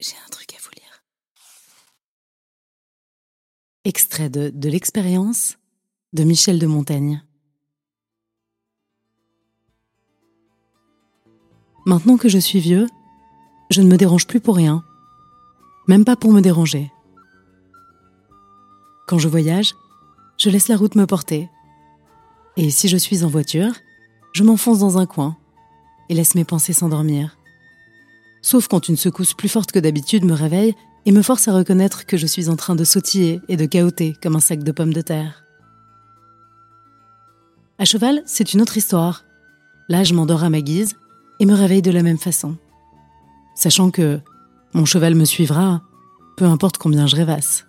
J'ai un truc à vous lire. Extrait de De l'expérience de Michel de Montaigne. Maintenant que je suis vieux, je ne me dérange plus pour rien, même pas pour me déranger. Quand je voyage, je laisse la route me porter. Et si je suis en voiture, je m'enfonce dans un coin et laisse mes pensées s'endormir sauf quand une secousse plus forte que d'habitude me réveille et me force à reconnaître que je suis en train de sautiller et de cahoter comme un sac de pommes de terre. À cheval, c'est une autre histoire. Là, je m'endors à ma guise et me réveille de la même façon, sachant que mon cheval me suivra, peu importe combien je rêvasse.